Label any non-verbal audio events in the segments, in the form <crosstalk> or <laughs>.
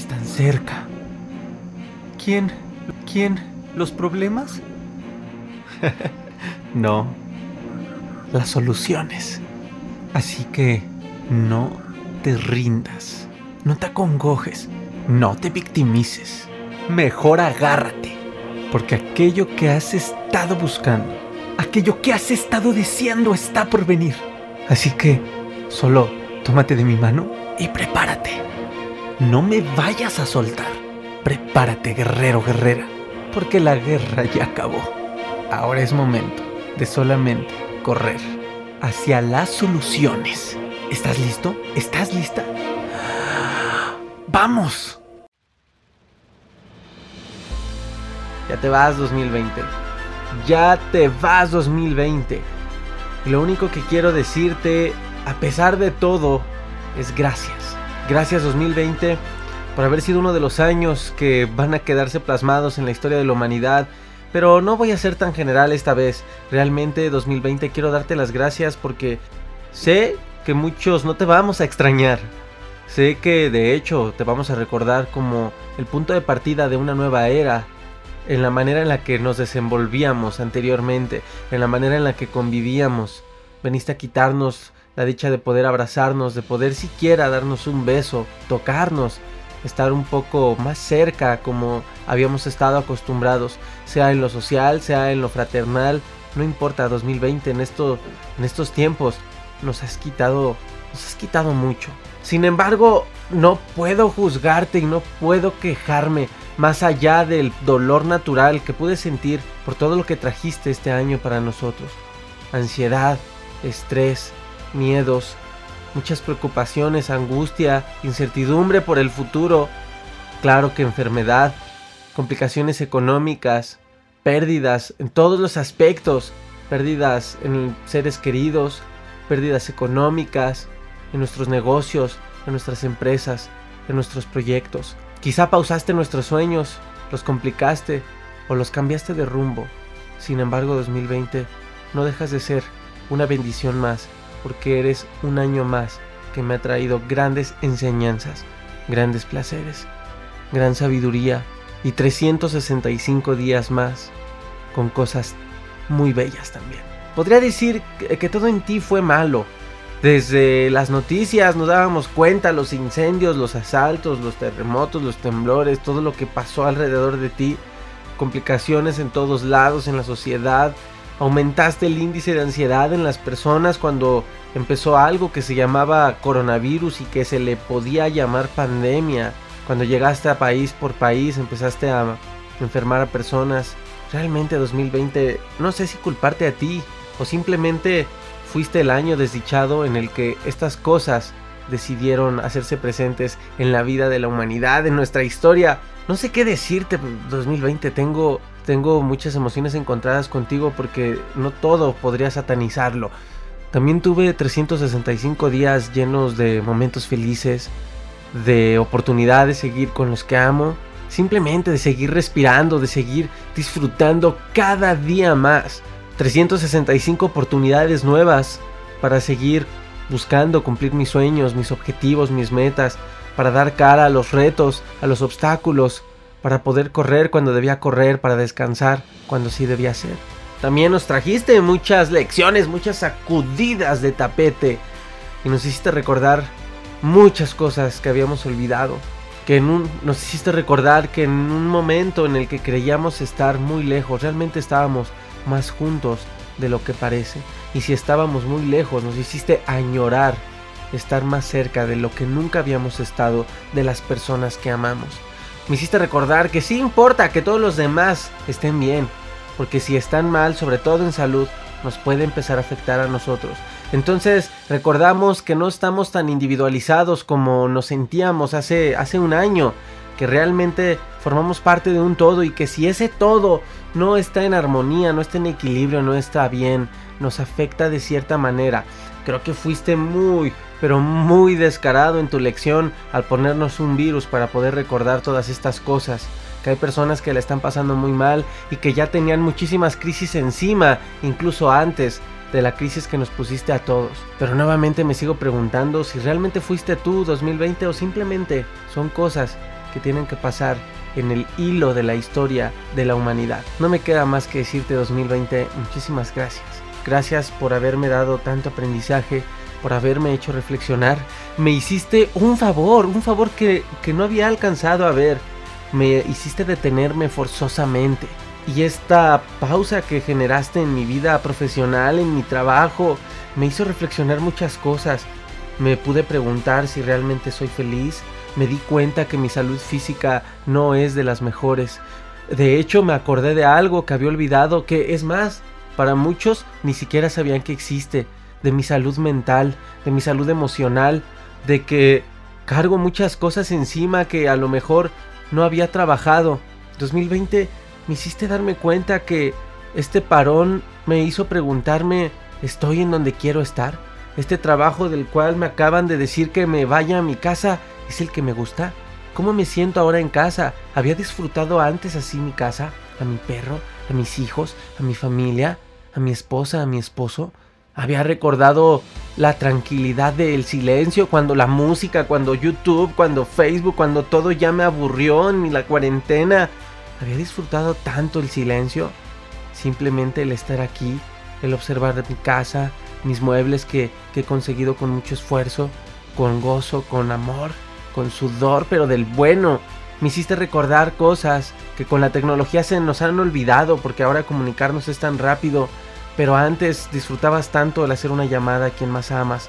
están cerca. ¿Quién? ¿Quién? ¿Los problemas? <laughs> no. Las soluciones. Así que no te rindas. No te acongojes. No te victimices. Mejor agárrate. Porque aquello que has estado buscando, aquello que has estado deseando está por venir. Así que solo tómate de mi mano y prepárate. No me vayas a soltar. Prepárate, guerrero, guerrera, porque la guerra ya acabó. Ahora es momento de solamente correr hacia las soluciones. ¿Estás listo? ¿Estás lista? ¡Vamos! Ya te vas 2020. Ya te vas 2020. Y lo único que quiero decirte, a pesar de todo, es gracias. Gracias 2020 por haber sido uno de los años que van a quedarse plasmados en la historia de la humanidad. Pero no voy a ser tan general esta vez. Realmente 2020 quiero darte las gracias porque sé que muchos no te vamos a extrañar. Sé que de hecho te vamos a recordar como el punto de partida de una nueva era. En la manera en la que nos desenvolvíamos anteriormente. En la manera en la que convivíamos. Veniste a quitarnos la dicha de poder abrazarnos, de poder siquiera darnos un beso, tocarnos, estar un poco más cerca como habíamos estado acostumbrados, sea en lo social, sea en lo fraternal, no importa 2020 en esto en estos tiempos nos has quitado nos has quitado mucho. Sin embargo, no puedo juzgarte y no puedo quejarme más allá del dolor natural que pude sentir por todo lo que trajiste este año para nosotros. Ansiedad, estrés, miedos, muchas preocupaciones, angustia, incertidumbre por el futuro, claro que enfermedad, complicaciones económicas, pérdidas en todos los aspectos, pérdidas en seres queridos, pérdidas económicas, en nuestros negocios, en nuestras empresas, en nuestros proyectos. Quizá pausaste nuestros sueños, los complicaste o los cambiaste de rumbo. Sin embargo, 2020 no dejas de ser una bendición más porque eres un año más que me ha traído grandes enseñanzas, grandes placeres, gran sabiduría y 365 días más con cosas muy bellas también. Podría decir que, todo en ti fue malo. Desde las noticias nos dábamos cuenta los incendios, los asaltos, los terremotos, los temblores, todo lo que pasó alrededor de ti, complicaciones en todos lados en la sociedad, aumentaste el índice de ansiedad en las personas cuando empezó algo que se llamaba coronavirus y que se le podía llamar pandemia. Cuando llegaste a país por país empezaste a enfermar a personas. Realmente 2020 no sé si culparte a ti o simplemente fuiste el año desdichado en el que estas cosas decidieron hacerse presentes en la vida de la humanidad, en nuestra historia. No sé qué decirte, 2020 tengo tengo muchas emociones encontradas contigo porque no todo podría satanizarlo. También tuve 365 días llenos de momentos felices, de oportunidad de seguir con los que amo, simplemente de seguir respirando, de seguir disfrutando cada día más. 365 oportunidades nuevas para seguir buscando cumplir mis sueños, mis objetivos, mis metas, para dar cara a los retos, a los obstáculos, para poder correr cuando debía correr, para descansar cuando sí debía ser. También nos trajiste muchas lecciones, muchas sacudidas de tapete y nos hiciste recordar muchas cosas que habíamos olvidado. Que en un, nos hiciste recordar que en un momento en el que creíamos estar muy lejos, realmente estábamos más juntos de lo que parece. Y si estábamos muy lejos, nos hiciste añorar estar más cerca de lo que nunca habíamos estado de las personas que amamos me hiciste recordar que sí importa que todos los demás estén bien, porque si están mal, sobre todo en salud, nos puede empezar a afectar a nosotros. Entonces recordamos que no estamos tan individualizados como nos sentíamos hace, hace un año, que realmente formamos parte de un todo y que si ese todo no está en armonía, no está en equilibrio, no está bien, nos afecta de cierta manera. Creo que fuiste muy, pero muy descarado en tu lección al ponernos un virus para poder recordar todas estas cosas. Que hay personas que le están pasando muy mal y que ya tenían muchísimas crisis encima, incluso antes de la crisis que nos pusiste a todos. Pero nuevamente me sigo preguntando si realmente fuiste tú 2020 o simplemente son cosas que tienen que pasar en el hilo de la historia de la humanidad. No me queda más que decirte 2020 muchísimas gracias. Gracias por haberme dado tanto aprendizaje, por haberme hecho reflexionar. Me hiciste un favor, un favor que, que no había alcanzado a ver. Me hiciste detenerme forzosamente. Y esta pausa que generaste en mi vida profesional, en mi trabajo, me hizo reflexionar muchas cosas. Me pude preguntar si realmente soy feliz. Me di cuenta que mi salud física no es de las mejores. De hecho, me acordé de algo que había olvidado, que es más, para muchos ni siquiera sabían que existe. De mi salud mental, de mi salud emocional, de que cargo muchas cosas encima que a lo mejor no había trabajado. 2020 me hiciste darme cuenta que este parón me hizo preguntarme, ¿estoy en donde quiero estar? Este trabajo del cual me acaban de decir que me vaya a mi casa es el que me gusta. ¿Cómo me siento ahora en casa? ¿Había disfrutado antes así mi casa? ¿A mi perro? ¿A mis hijos? ¿A mi familia? ¿A mi esposa? ¿A mi esposo? Había recordado la tranquilidad del silencio cuando la música, cuando YouTube, cuando Facebook, cuando todo ya me aburrió en la cuarentena. Había disfrutado tanto el silencio, simplemente el estar aquí, el observar mi casa, mis muebles que, he conseguido con mucho esfuerzo, con gozo, con amor, con sudor, pero del bueno. Me hiciste recordar cosas que con la tecnología se nos han olvidado porque ahora comunicarnos es tan rápido, pero antes disfrutabas tanto el hacer una llamada a quien más amas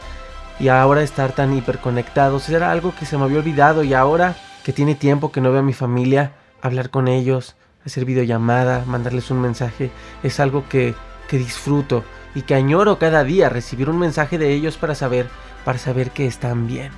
y ahora estar tan hiperconectados era algo que se me había olvidado y ahora que tiene tiempo que no veo a mi familia, hablar con ellos, hacer videollamada, mandarles un mensaje, es algo que, que disfruto y que añoro cada día recibir un mensaje de ellos para saber, para saber que están bien.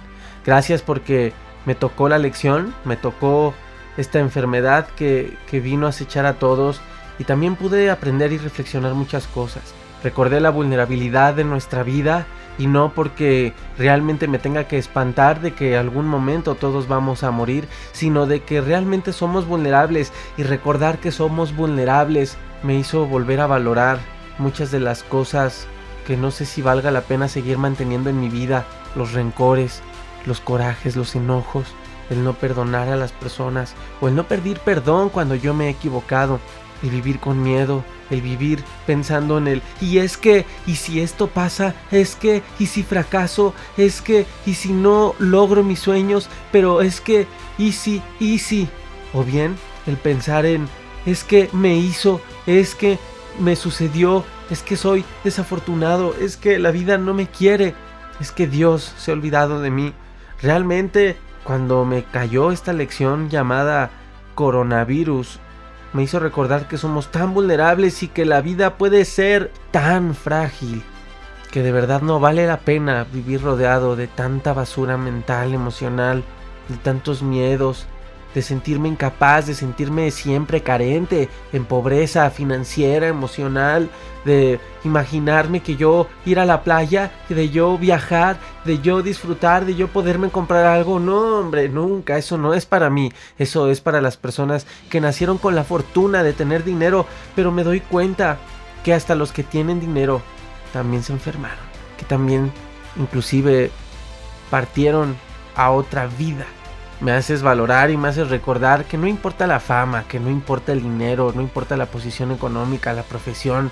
Gracias porque me tocó la lección, me tocó esta enfermedad que, que vino a acechar a todos y también pude aprender y reflexionar muchas cosas. Recordé la vulnerabilidad de nuestra vida y no porque realmente me tenga que espantar de que algún momento todos vamos a morir, sino de que realmente somos vulnerables. Y recordar que somos vulnerables me hizo volver a valorar muchas de las cosas que no sé si valga la pena seguir manteniendo en mi vida, los rencores, los corajes, los enojos, el no perdonar a las personas o el no pedir perdón cuando yo me he equivocado, el vivir con miedo, el vivir pensando en el y es que, y si esto pasa, es que, y si fracaso, es que, y si no logro mis sueños, pero es que, y si, y si, o bien el pensar en es que me hizo, es que me sucedió, es que soy desafortunado, es que la vida no me quiere, es que Dios se ha olvidado de mí. Realmente, cuando me cayó esta lección llamada coronavirus, me hizo recordar que somos tan vulnerables y que la vida puede ser tan frágil, que de verdad no vale la pena vivir rodeado de tanta basura mental, emocional, de tantos miedos, de sentirme incapaz, de sentirme siempre carente, en pobreza financiera, emocional, de imaginarme que yo ir a la playa, de yo viajar, de yo disfrutar, de yo poderme comprar algo. No, hombre, nunca, eso no es para mí, eso es para las personas que nacieron con la fortuna de tener dinero, pero me doy cuenta que hasta los que tienen dinero también se enfermaron, que también inclusive partieron a otra vida me haces valorar y me haces recordar que no importa la fama, que no importa el dinero, no importa la posición económica, la profesión,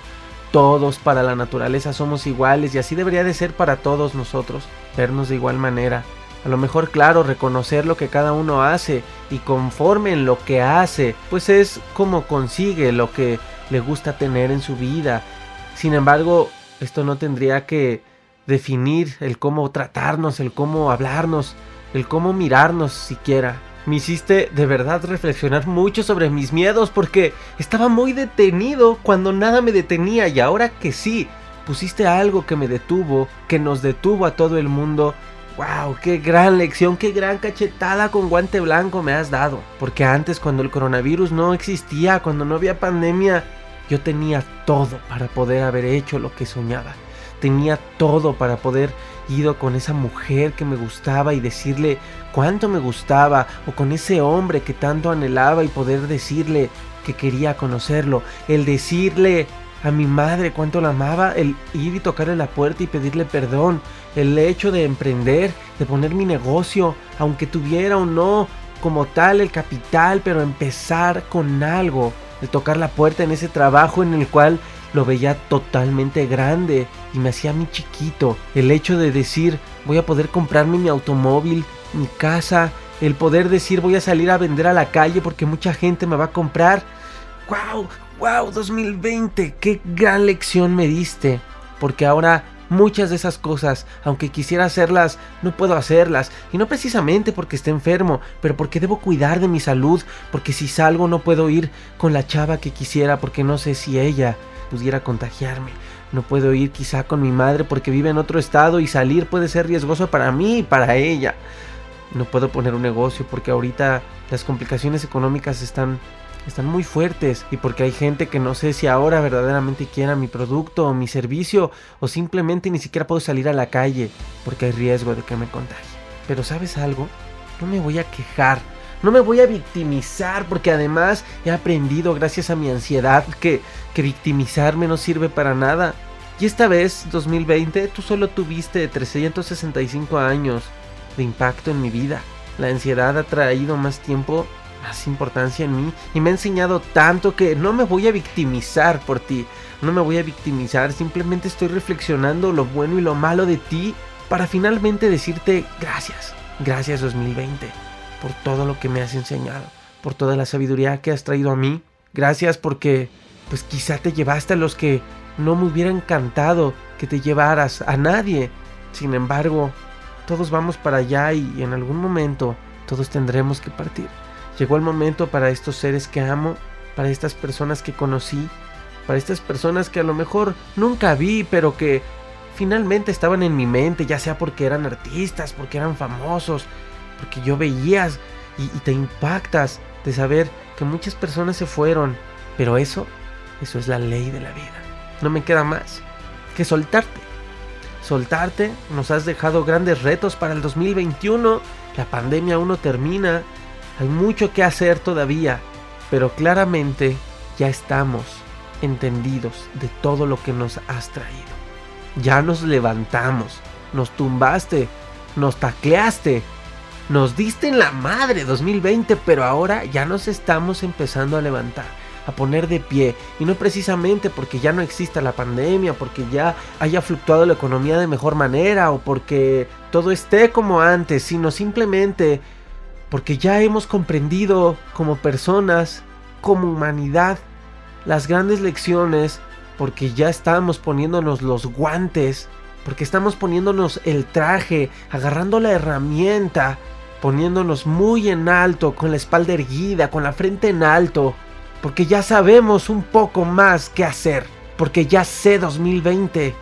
todos para la naturaleza somos iguales y así debería de ser para todos nosotros, vernos de igual manera. A lo mejor, claro, reconocer lo que cada uno hace y conforme en lo que hace, pues es como consigue lo que le gusta tener en su vida. Sin embargo, esto no tendría que definir el cómo tratarnos, el cómo hablarnos, el cómo mirarnos siquiera. Me hiciste de verdad reflexionar mucho sobre mis miedos porque estaba muy detenido cuando nada me detenía y ahora que sí, pusiste algo que me detuvo, que nos detuvo a todo el mundo. ¡Wow! ¡Qué gran lección! ¡Qué gran cachetada con guante blanco me has dado! Porque antes cuando el coronavirus no existía, cuando no había pandemia, yo tenía todo para poder haber hecho lo que soñaba. Tenía todo para poder ido con esa mujer que me gustaba y decirle cuánto me gustaba, o con ese hombre que tanto anhelaba y poder decirle que quería conocerlo, el decirle a mi madre cuánto la amaba, el ir y tocarle la puerta y pedirle perdón, el hecho de emprender, de poner mi negocio, aunque tuviera o no como tal el capital, pero empezar con algo, de tocar la puerta en ese trabajo en el cual lo veía totalmente grande y me hacía mi chiquito. El hecho de decir voy a poder comprarme mi automóvil, mi casa, el poder decir voy a salir a vender a la calle porque mucha gente me va a comprar. ¡Wow! ¡Wow! 2020, qué gran lección me diste. Porque ahora muchas de esas cosas, aunque quisiera hacerlas, no puedo hacerlas. Y no precisamente porque esté enfermo, pero porque debo cuidar de mi salud. Porque si salgo no puedo ir con la chava que quisiera porque no sé si ella pudiera contagiarme. No puedo ir quizá con mi madre porque vive en otro estado y salir puede ser riesgoso para mí y para ella. No puedo poner un negocio porque ahorita las complicaciones económicas están están muy fuertes y porque hay gente que no sé si ahora verdaderamente quiera mi producto o mi servicio o simplemente ni siquiera puedo salir a la calle porque hay riesgo de que me contagie. Pero ¿sabes algo? No me voy a quejar no me voy a victimizar porque además he aprendido gracias a mi ansiedad que, que victimizarme no sirve para nada. Y esta vez, 2020, tú solo tuviste 365 años de impacto en mi vida. La ansiedad ha traído más tiempo, más importancia en mí y me ha enseñado tanto que no me voy a victimizar por ti. No me voy a victimizar, simplemente estoy reflexionando lo bueno y lo malo de ti para finalmente decirte gracias. Gracias 2020 por todo lo que me has enseñado, por toda la sabiduría que has traído a mí. Gracias porque, pues quizá te llevaste a los que no me hubiera encantado que te llevaras, a nadie. Sin embargo, todos vamos para allá y en algún momento todos tendremos que partir. Llegó el momento para estos seres que amo, para estas personas que conocí, para estas personas que a lo mejor nunca vi, pero que finalmente estaban en mi mente, ya sea porque eran artistas, porque eran famosos, porque yo veías y, te impactas de saber que muchas personas se fueron, pero eso, eso es la ley de la vida. No me queda más que soltarte. Soltarte, nos has dejado grandes retos para el 2021, la pandemia aún no termina, hay mucho que hacer todavía, pero claramente ya estamos entendidos de todo lo que nos has traído. Ya nos levantamos, nos tumbaste, nos tacleaste, nos diste en la madre 2020, pero ahora ya nos estamos empezando a levantar, a poner de pie. Y no precisamente porque ya no exista la pandemia, porque ya haya fluctuado la economía de mejor manera o porque todo esté como antes, sino simplemente porque ya hemos comprendido como personas, como humanidad, las grandes lecciones, porque ya estamos poniéndonos los guantes porque estamos poniéndonos el traje, agarrando la herramienta, poniéndonos muy en alto, con la espalda erguida, con la frente en alto, porque ya sabemos un poco más qué hacer, porque ya sé 2020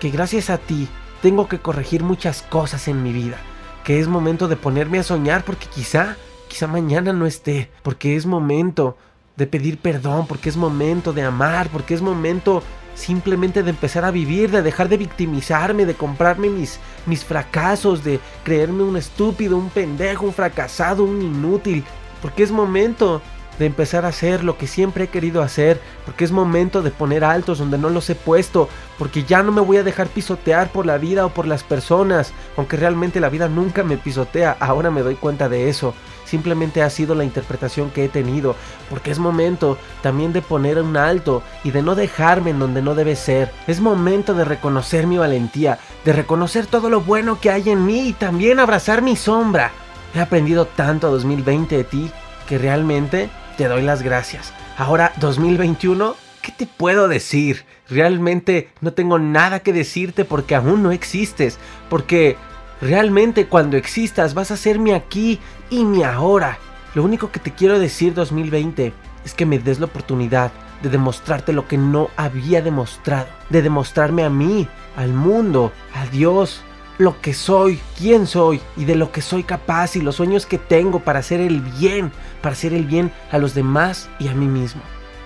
que gracias a ti tengo que corregir muchas cosas en mi vida, que es momento de ponerme a soñar porque quizá, quizá mañana no esté, porque es momento de pedir perdón, porque es momento de amar, porque es momento simplemente de empezar a vivir, de dejar de victimizarme, de comprarme mis, mis fracasos, de creerme un estúpido, un pendejo, un fracasado, un inútil, porque es momento de empezar a hacer lo que siempre he querido hacer, porque es momento de poner altos donde no los he puesto, porque ya no me voy a dejar pisotear por la vida o por las personas, aunque realmente la vida nunca me pisotea, ahora me doy cuenta de eso simplemente ha sido la interpretación que he tenido, porque es momento también de poner un alto y de no dejarme en donde no debe ser. Es momento de reconocer mi valentía, de reconocer todo lo bueno que hay en mí y también abrazar mi sombra. He aprendido tanto 2020 de ti que realmente te doy las gracias. Ahora 2021, ¿qué te puedo decir? Realmente no tengo nada que decirte porque aún no existes, porque Realmente cuando existas vas a ser mi aquí y mi ahora. Lo único que te quiero decir 2020 es que me des la oportunidad de demostrarte lo que no había demostrado, de demostrarme a mí, al mundo, a Dios, lo que soy, quién soy y de lo que soy capaz y los sueños que tengo para hacer el bien, para hacer el bien a los demás y a mí mismo,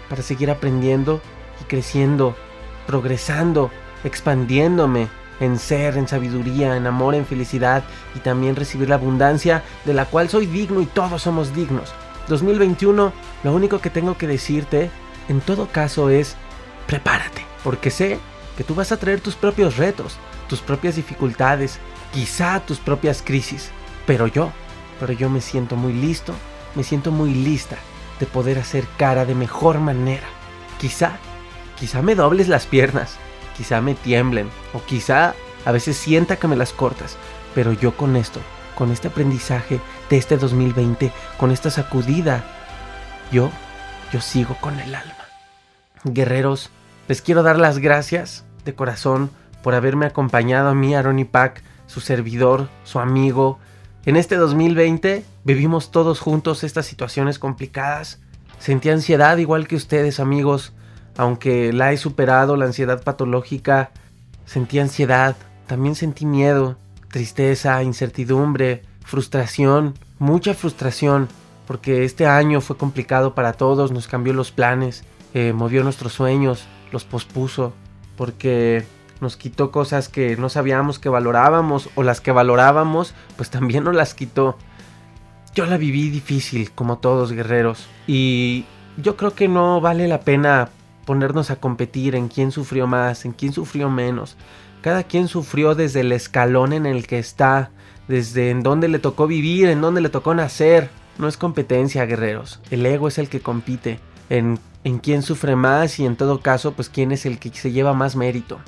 para seguir aprendiendo y creciendo, progresando, expandiéndome en ser, en sabiduría, en amor, en felicidad y también recibir la abundancia de la cual soy digno y todos somos dignos. 2021, lo único que tengo que decirte en todo caso es prepárate, porque sé que tú vas a traer tus propios retos, tus propias dificultades, quizá tus propias crisis, pero yo, pero yo me siento muy listo, me siento muy lista de poder hacer cara de mejor manera. Quizá, quizá me dobles las piernas, quizá me tiemblen, o quizá a veces sienta que me las cortas, pero yo con esto, con este aprendizaje de este 2020, con esta sacudida, yo, yo sigo con el alma. Guerreros, les quiero dar las gracias de corazón por haberme acompañado a mí, Aaron y Pac, su servidor, su amigo. En este 2020 vivimos todos juntos estas situaciones complicadas. Sentí ansiedad igual que ustedes, amigos, aunque la he superado, la ansiedad patológica. Sentí ansiedad, también sentí miedo, tristeza, incertidumbre, frustración, mucha frustración, porque este año fue complicado para todos, nos cambió los planes, eh, movió nuestros sueños, los pospuso, porque nos quitó cosas que no sabíamos que valorábamos o las que valorábamos, pues también nos las quitó. Yo la viví difícil, como todos guerreros, y yo creo que no vale la pena ponernos a competir en quién sufrió más, en quién sufrió menos. Cada quien sufrió desde el escalón en el que está, desde en dónde le tocó vivir, en dónde le tocó nacer. No es competencia, guerreros. El ego es el que compite en, en quién sufre más y en todo caso, pues quién es el que se lleva más mérito.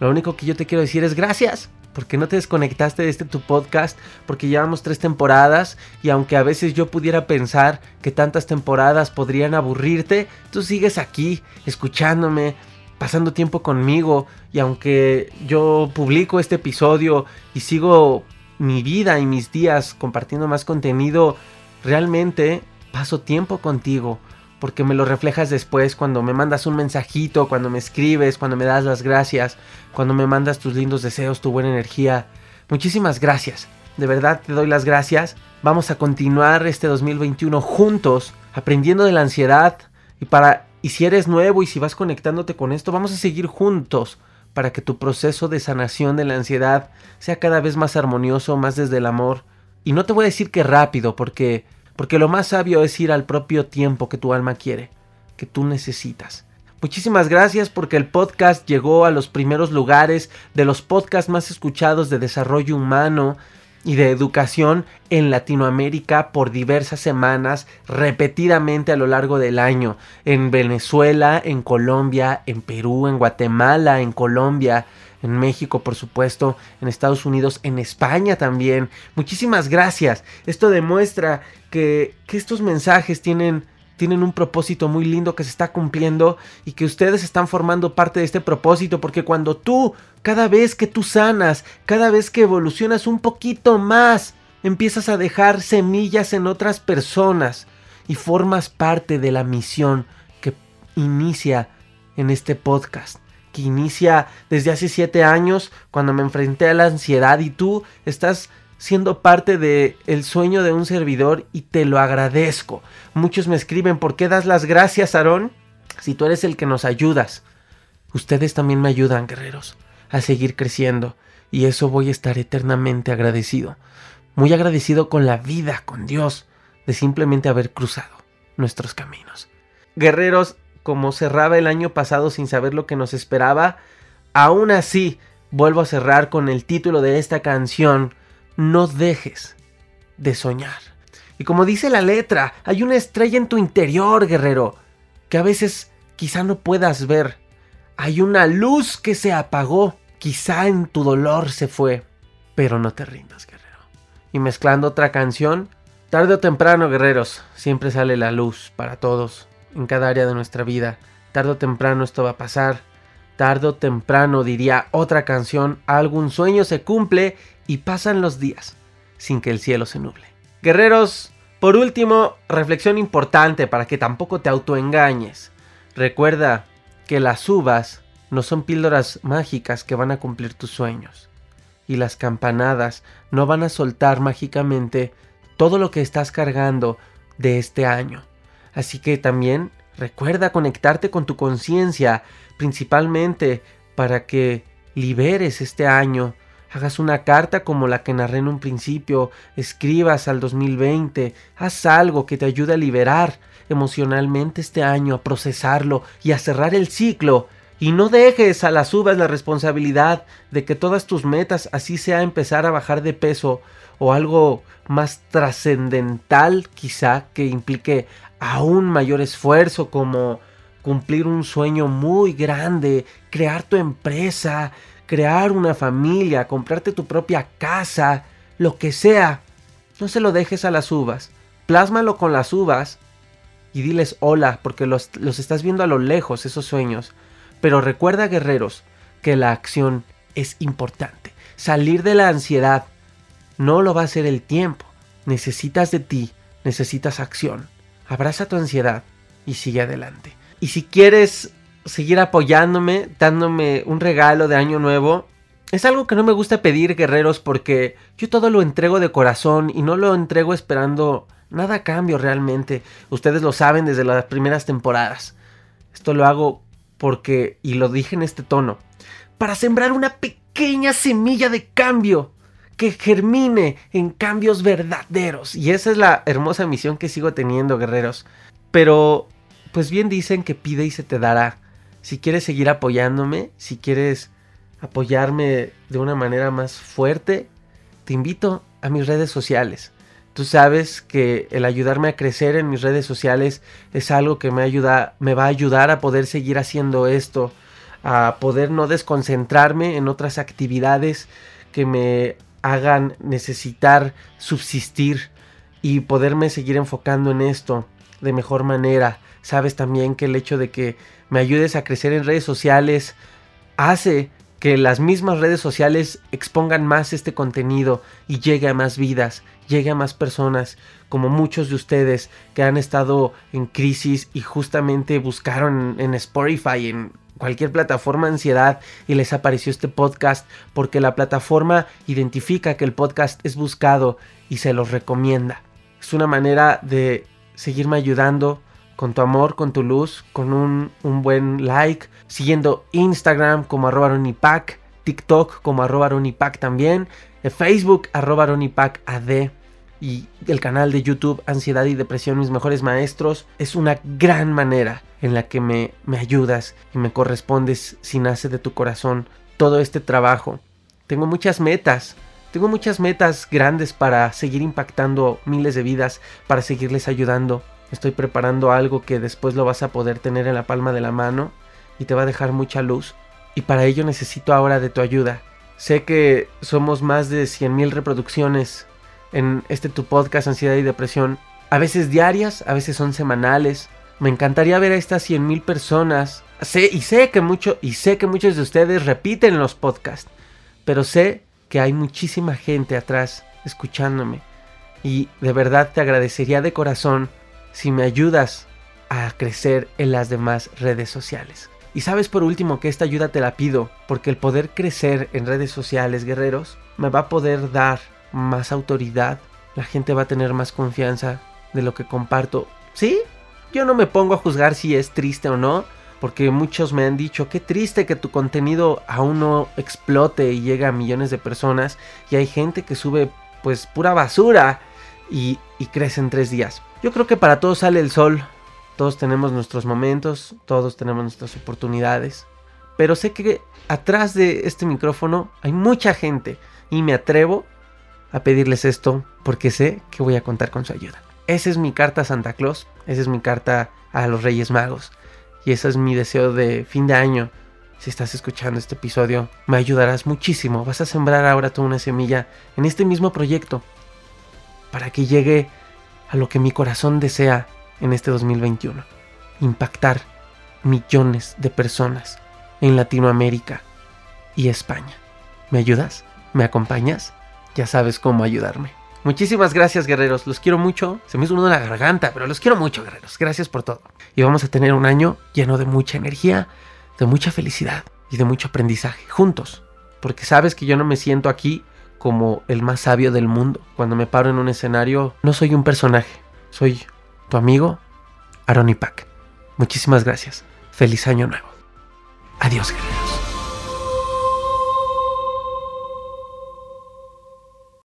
Lo único que yo te quiero decir es gracias. Porque no te desconectaste de este tu podcast, porque llevamos tres temporadas y aunque a veces yo pudiera pensar que tantas temporadas podrían aburrirte, tú sigues aquí, escuchándome, pasando tiempo conmigo. Y aunque yo publico este episodio y sigo mi vida y mis días compartiendo más contenido, realmente paso tiempo contigo porque me lo reflejas después cuando me mandas un mensajito, cuando me escribes, cuando me das las gracias, cuando me mandas tus lindos deseos, tu buena energía. Muchísimas gracias. De verdad te doy las gracias. Vamos a continuar este 2021 juntos, aprendiendo de la ansiedad y para y si eres nuevo y si vas conectándote con esto, vamos a seguir juntos para que tu proceso de sanación de la ansiedad sea cada vez más armonioso, más desde el amor. Y no te voy a decir que rápido, porque porque lo más sabio es ir al propio tiempo que tu alma quiere, que tú necesitas. Muchísimas gracias porque el podcast llegó a los primeros lugares de los podcasts más escuchados de desarrollo humano y de educación en Latinoamérica por diversas semanas repetidamente a lo largo del año. En Venezuela, en Colombia, en Perú, en Guatemala, en Colombia, en México, por supuesto, en Estados Unidos, en España también. Muchísimas gracias. Esto demuestra que, que estos mensajes tienen tienen un propósito muy lindo que se está cumpliendo y que ustedes están formando parte de este propósito porque cuando tú, cada vez que tú sanas, cada vez que evolucionas un poquito más, empiezas a dejar semillas en otras personas y formas parte de la misión que inicia en este podcast que inicia desde hace siete años cuando me enfrenté a la ansiedad y tú estás siendo parte de el sueño de un servidor y te lo agradezco. Muchos me escriben, ¿por qué das las gracias, Aarón? Si tú eres el que nos ayudas. Ustedes también me ayudan, guerreros, a seguir creciendo y eso voy a estar eternamente agradecido. Muy agradecido con la vida, con Dios, de simplemente haber cruzado nuestros caminos. Guerreros, como cerraba el año pasado sin saber lo que nos esperaba, aún así vuelvo a cerrar con el título de esta canción, No dejes de soñar. Y como dice la letra, hay una estrella en tu interior, guerrero, que a veces quizá no puedas ver. Hay una luz que se apagó, quizá en tu dolor se fue, pero no te rindas, guerrero. Y mezclando otra canción, tarde o temprano, guerreros, siempre sale la luz para todos en cada área de nuestra vida. Tarde o temprano esto va a pasar. Tarde o temprano, diría otra canción, algún sueño se cumple y pasan los días sin que el cielo se nuble. Guerreros, por último, reflexión importante para que tampoco te autoengañes. Recuerda que las uvas no son píldoras mágicas que van a cumplir tus sueños. Y las campanadas no van a soltar mágicamente todo lo que estás cargando de este año. Así que también recuerda conectarte con tu conciencia, principalmente para que liberes este año. Hagas una carta como la que narré en un principio, escribas al 2020, haz algo que te ayude a liberar emocionalmente este año, a procesarlo y a cerrar el ciclo Y no dejes a las uvas la responsabilidad de que todas tus metas, así sea empezar a bajar de peso o algo más trascendental quizá que implique aún mayor esfuerzo como cumplir un sueño muy grande, crear tu empresa, crear una familia, comprarte tu propia casa, lo que sea. No se lo dejes a las uvas. Plásmalo con las uvas y diles hola porque los, los estás viendo a lo lejos, esos sueños. Pero recuerda, guerreros, que la acción es importante. Salir de la ansiedad no lo va a hacer el tiempo. Necesitas de ti, necesitas acción. Abraza tu ansiedad y sigue adelante. Y si quieres seguir apoyándome, dándome un regalo de año nuevo, es algo que no me gusta pedir, guerreros, porque yo todo lo entrego de corazón y no lo entrego esperando nada a cambio realmente. Ustedes lo saben desde las primeras temporadas. Esto lo hago porque, y lo dije en este tono, para sembrar una pequeña semilla de cambio que germine en cambios verdaderos. Y esa es la hermosa misión que sigo teniendo, guerreros. Pero pues bien dicen que pide y se te dará. Si quieres seguir apoyándome, si quieres apoyarme de una manera más fuerte, te invito a mis redes sociales. Tú sabes que el ayudarme a crecer en mis redes sociales es algo que me ayuda, me va a ayudar a poder seguir haciendo esto, a poder no desconcentrarme en otras actividades que me hagan necesitar subsistir y poderme seguir enfocando en esto de mejor manera. Sabes también que el hecho de que me ayudes a crecer en redes sociales hace que las mismas redes sociales expongan más este contenido y llegue a más vidas, llegue a más personas, como muchos de ustedes que han estado en crisis y justamente buscaron en, Spotify, en cualquier plataforma ansiedad y les apareció este podcast porque la plataforma identifica que el podcast es buscado y se los recomienda. Es una manera de seguirme ayudando, con tu amor, con tu luz, con un, buen like, siguiendo Instagram como arroba TikTok como arroba también, eh, Facebook arroba ad y el canal de YouTube Ansiedad y Depresión Mis Mejores Maestros es una gran manera en la que me, me ayudas y me correspondes si nace de tu corazón todo este trabajo. Tengo muchas metas, tengo muchas metas grandes para seguir impactando miles de vidas, para seguirles ayudando estoy preparando algo que después lo vas a poder tener en la palma de la mano y te va a dejar mucha luz. Y para ello necesito ahora de tu ayuda. Sé que somos más de 100.000 reproducciones en este tu podcast Ansiedad y Depresión. A veces diarias, a veces son semanales. Me encantaría ver a estas 100.000 personas. Sé, y sé que mucho, y sé que muchos de ustedes repiten los podcasts. Pero sé que hay muchísima gente atrás escuchándome. Y de verdad te agradecería de corazón si me ayudas a crecer en las demás redes sociales. Y sabes por último que esta ayuda te la pido porque el poder crecer en redes sociales, guerreros, me va a poder dar más autoridad. La gente va a tener más confianza de lo que comparto. ¿Sí? Yo no me pongo a juzgar si es triste o no, porque muchos me han dicho, qué triste que tu contenido aún no explote y llegue a millones de personas y hay gente que sube pues pura basura y, y crece en tres días. Yo creo que para todos sale el sol, todos tenemos nuestros momentos, todos tenemos nuestras oportunidades, pero sé que atrás de este micrófono hay mucha gente y me atrevo a pedirles esto porque sé que voy a contar con su ayuda. Esa es mi carta a Santa Claus, esa es mi carta a los Reyes Magos y ese es mi deseo de fin de año. Si estás escuchando este episodio, me ayudarás muchísimo. Vas a sembrar ahora toda una semilla en este mismo proyecto para que llegue a lo que mi corazón desea en este 2021. Impactar millones de personas en Latinoamérica y España. ¿Me ayudas? ¿Me acompañas? Ya sabes cómo ayudarme. Muchísimas gracias guerreros, los quiero mucho. Se me hizo uno en la garganta, pero los quiero mucho guerreros. Gracias por todo. Y vamos a tener un año lleno de mucha energía, de mucha felicidad y de mucho aprendizaje, juntos. Porque sabes que yo no me siento aquí como el más sabio del mundo. Cuando me paro en un escenario, no soy un personaje, soy tu amigo Aaron Muchísimas gracias. Feliz año nuevo. Adiós,